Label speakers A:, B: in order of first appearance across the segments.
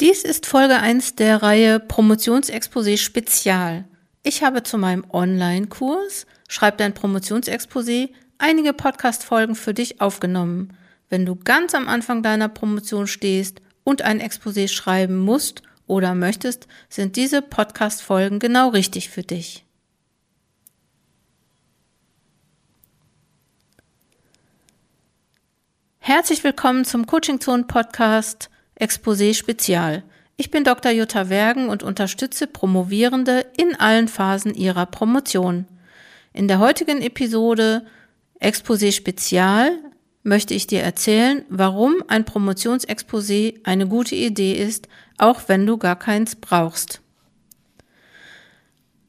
A: Dies ist Folge 1 der Reihe Promotionsexposé Spezial. Ich habe zu meinem Online-Kurs Schreib dein Promotionsexposé einige Podcast-Folgen für dich aufgenommen. Wenn du ganz am Anfang deiner Promotion stehst und ein Exposé schreiben musst oder möchtest, sind diese Podcast-Folgen genau richtig für dich. Herzlich willkommen zum Coaching Zone Podcast Exposé Spezial. Ich bin Dr. Jutta Wergen und unterstütze Promovierende in allen Phasen ihrer Promotion. In der heutigen Episode Exposé Spezial möchte ich dir erzählen, warum ein Promotionsexposé eine gute Idee ist, auch wenn du gar keins brauchst.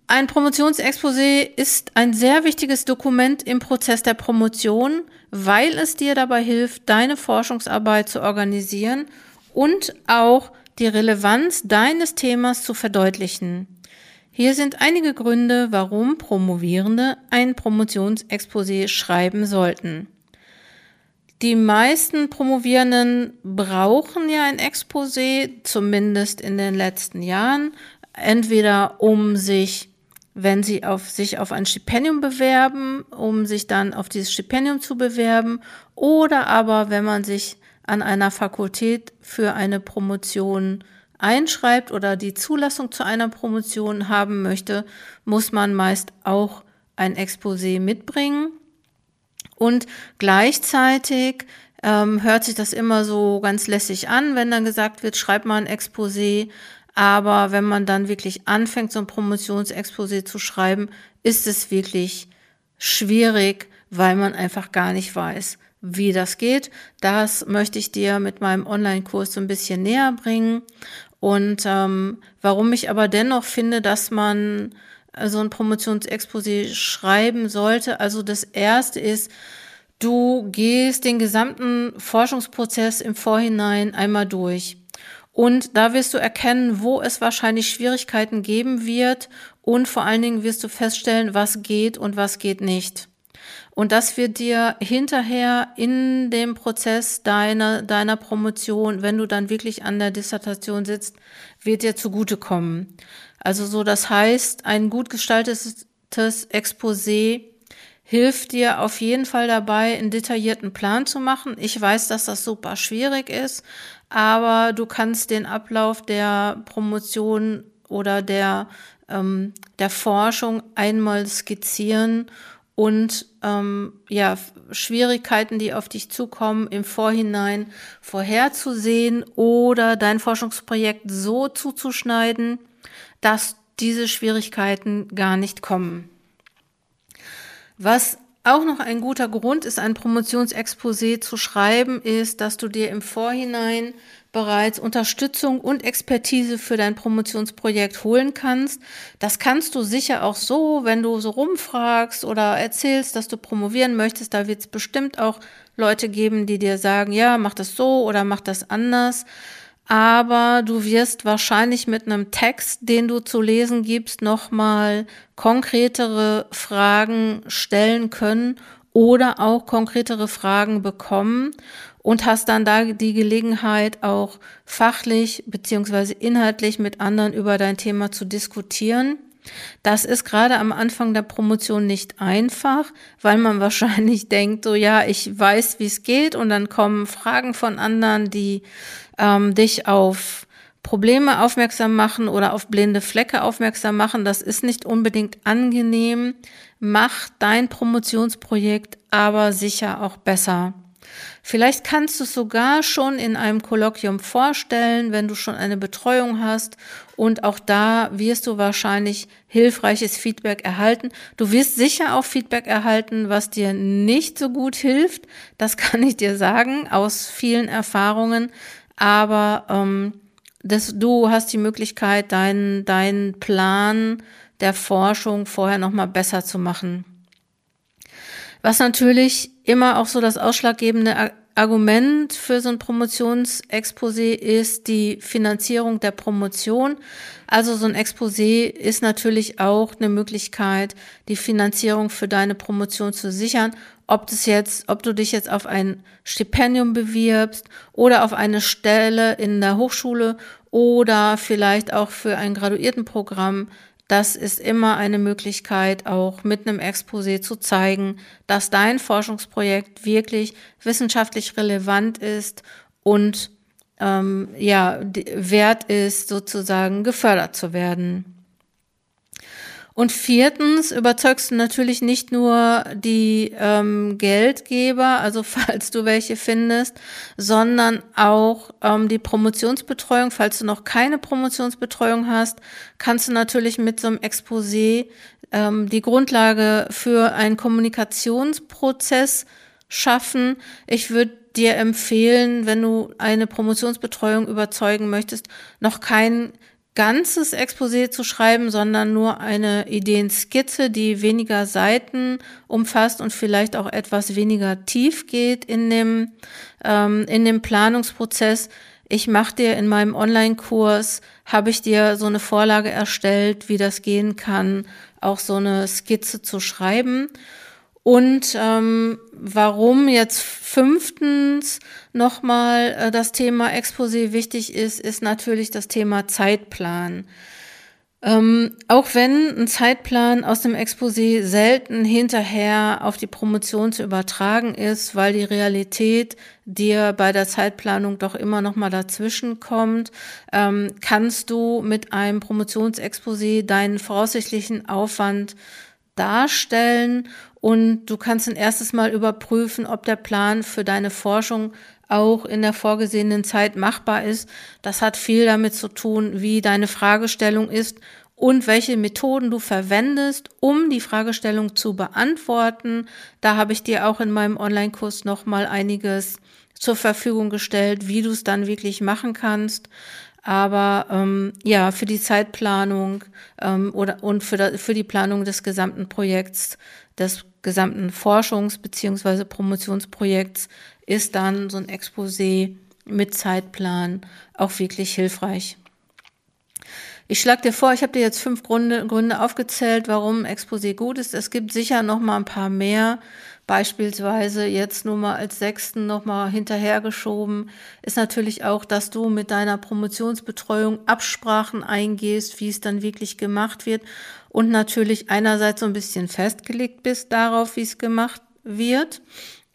A: Ein Promotionsexposé ist ein sehr wichtiges Dokument im Prozess der Promotion, weil es dir dabei hilft, deine Forschungsarbeit zu organisieren und auch die Relevanz deines Themas zu verdeutlichen. Hier sind einige Gründe, warum Promovierende ein Promotionsexposé schreiben sollten. Die meisten Promovierenden brauchen ja ein Exposé, zumindest in den letzten Jahren, entweder um sich, wenn sie auf, sich auf ein Stipendium bewerben, um sich dann auf dieses Stipendium zu bewerben, oder aber wenn man sich an einer Fakultät für eine Promotion einschreibt oder die Zulassung zu einer Promotion haben möchte, muss man meist auch ein Exposé mitbringen. Und gleichzeitig ähm, hört sich das immer so ganz lässig an, wenn dann gesagt wird, schreib mal ein Exposé. Aber wenn man dann wirklich anfängt, so ein Promotionsexposé zu schreiben, ist es wirklich schwierig, weil man einfach gar nicht weiß, wie das geht. Das möchte ich dir mit meinem Online-Kurs so ein bisschen näher bringen. Und ähm, warum ich aber dennoch finde, dass man so ein Promotionsexposé schreiben sollte. Also das erste ist, du gehst den gesamten Forschungsprozess im Vorhinein einmal durch. Und da wirst du erkennen, wo es wahrscheinlich Schwierigkeiten geben wird. Und vor allen Dingen wirst du feststellen, was geht und was geht nicht und das wird dir hinterher in dem Prozess deiner, deiner Promotion, wenn du dann wirklich an der Dissertation sitzt, wird dir zugutekommen. Also so, das heißt, ein gut gestaltetes Exposé hilft dir auf jeden Fall dabei, einen detaillierten Plan zu machen. Ich weiß, dass das super schwierig ist, aber du kannst den Ablauf der Promotion oder der, ähm, der Forschung einmal skizzieren und ähm, ja, Schwierigkeiten, die auf dich zukommen, im Vorhinein vorherzusehen oder dein Forschungsprojekt so zuzuschneiden, dass diese Schwierigkeiten gar nicht kommen. Was auch noch ein guter Grund ist, ein Promotionsexposé zu schreiben, ist, dass du dir im Vorhinein bereits Unterstützung und Expertise für dein Promotionsprojekt holen kannst. Das kannst du sicher auch so, wenn du so rumfragst oder erzählst, dass du promovieren möchtest. Da wird es bestimmt auch Leute geben, die dir sagen, ja, mach das so oder mach das anders. Aber du wirst wahrscheinlich mit einem Text, den du zu lesen gibst, nochmal konkretere Fragen stellen können oder auch konkretere Fragen bekommen und hast dann da die Gelegenheit, auch fachlich beziehungsweise inhaltlich mit anderen über dein Thema zu diskutieren. Das ist gerade am Anfang der Promotion nicht einfach, weil man wahrscheinlich denkt, so ja, ich weiß, wie es geht und dann kommen Fragen von anderen, die ähm, dich auf Probleme aufmerksam machen oder auf blinde Flecke aufmerksam machen. Das ist nicht unbedingt angenehm. Mach dein Promotionsprojekt aber sicher auch besser. Vielleicht kannst du es sogar schon in einem Kolloquium vorstellen, wenn du schon eine Betreuung hast. Und auch da wirst du wahrscheinlich hilfreiches Feedback erhalten. Du wirst sicher auch Feedback erhalten, was dir nicht so gut hilft. Das kann ich dir sagen aus vielen Erfahrungen. Aber ähm, das, du hast die Möglichkeit, deinen deinen Plan der Forschung vorher nochmal besser zu machen. Was natürlich immer auch so das ausschlaggebende Argument für so ein Promotionsexposé ist die Finanzierung der Promotion. Also so ein Exposé ist natürlich auch eine Möglichkeit, die Finanzierung für deine Promotion zu sichern. Ob das jetzt, ob du dich jetzt auf ein Stipendium bewirbst oder auf eine Stelle in der Hochschule oder vielleicht auch für ein Graduiertenprogramm. Das ist immer eine Möglichkeit, auch mit einem Exposé zu zeigen, dass dein Forschungsprojekt wirklich wissenschaftlich relevant ist und ähm, ja, wert ist, sozusagen gefördert zu werden. Und viertens überzeugst du natürlich nicht nur die ähm, Geldgeber, also falls du welche findest, sondern auch ähm, die Promotionsbetreuung. Falls du noch keine Promotionsbetreuung hast, kannst du natürlich mit so einem Exposé ähm, die Grundlage für einen Kommunikationsprozess schaffen. Ich würde dir empfehlen, wenn du eine Promotionsbetreuung überzeugen möchtest, noch kein ganzes Exposé zu schreiben, sondern nur eine Ideenskizze, die weniger Seiten umfasst und vielleicht auch etwas weniger tief geht in dem, ähm, in dem Planungsprozess. Ich mache dir in meinem Online-Kurs, habe ich dir so eine Vorlage erstellt, wie das gehen kann, auch so eine Skizze zu schreiben. Und ähm, warum jetzt fünftens nochmal äh, das Thema Exposé wichtig ist, ist natürlich das Thema Zeitplan. Ähm, auch wenn ein Zeitplan aus dem Exposé selten hinterher auf die Promotion zu übertragen ist, weil die Realität dir bei der Zeitplanung doch immer noch mal dazwischen kommt, ähm, kannst du mit einem Promotionsexposé deinen voraussichtlichen Aufwand darstellen und du kannst ein erstes Mal überprüfen, ob der Plan für deine Forschung auch in der vorgesehenen Zeit machbar ist. Das hat viel damit zu tun, wie deine Fragestellung ist und welche Methoden du verwendest, um die Fragestellung zu beantworten. Da habe ich dir auch in meinem Online-Kurs nochmal einiges zur Verfügung gestellt, wie du es dann wirklich machen kannst. Aber ähm, ja, für die Zeitplanung ähm, oder und für, da, für die Planung des gesamten Projekts, des gesamten Forschungs- bzw. Promotionsprojekts ist dann so ein Exposé mit Zeitplan auch wirklich hilfreich. Ich schlage dir vor, ich habe dir jetzt fünf Gründe, Gründe aufgezählt, warum Exposé gut ist. Es gibt sicher noch mal ein paar mehr. Beispielsweise jetzt nur mal als sechsten noch mal hinterhergeschoben. Ist natürlich auch, dass du mit deiner Promotionsbetreuung Absprachen eingehst, wie es dann wirklich gemacht wird. Und natürlich einerseits so ein bisschen festgelegt bist darauf, wie es gemacht wird.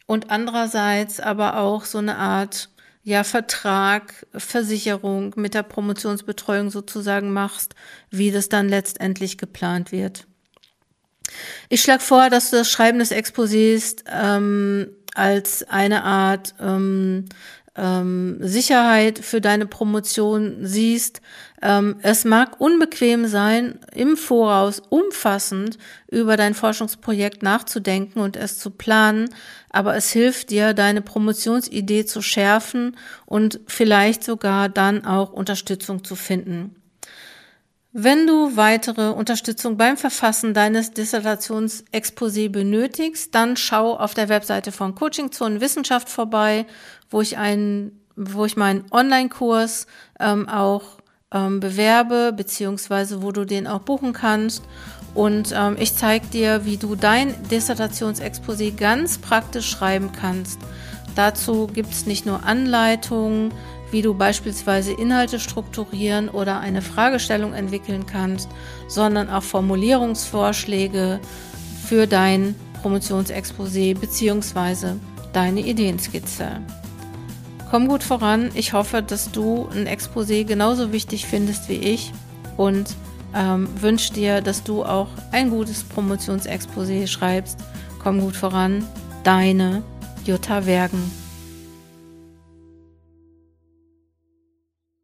A: Und andererseits aber auch so eine Art ja, Vertrag, Versicherung mit der Promotionsbetreuung sozusagen machst, wie das dann letztendlich geplant wird. Ich schlage vor, dass du das Schreiben des Exposés ähm, als eine Art ähm, ähm, Sicherheit für deine Promotion siehst. Ähm, es mag unbequem sein, im Voraus umfassend über dein Forschungsprojekt nachzudenken und es zu planen, aber es hilft dir, deine Promotionsidee zu schärfen und vielleicht sogar dann auch Unterstützung zu finden. Wenn du weitere Unterstützung beim Verfassen deines Dissertationsexposé benötigst, dann schau auf der Webseite von Coaching Zone Wissenschaft vorbei, wo ich einen, wo ich meinen Online-Kurs ähm, auch ähm, bewerbe, beziehungsweise wo du den auch buchen kannst. Und ähm, ich zeige dir, wie du dein Dissertationsexposé ganz praktisch schreiben kannst. Dazu gibt es nicht nur Anleitungen, wie du beispielsweise Inhalte strukturieren oder eine Fragestellung entwickeln kannst, sondern auch Formulierungsvorschläge für dein Promotionsexposé bzw. deine Ideenskizze. Komm gut voran. Ich hoffe, dass du ein Exposé genauso wichtig findest wie ich und ähm, wünsche dir, dass du auch ein gutes Promotionsexposé schreibst. Komm gut voran. Deine Jutta Wergen.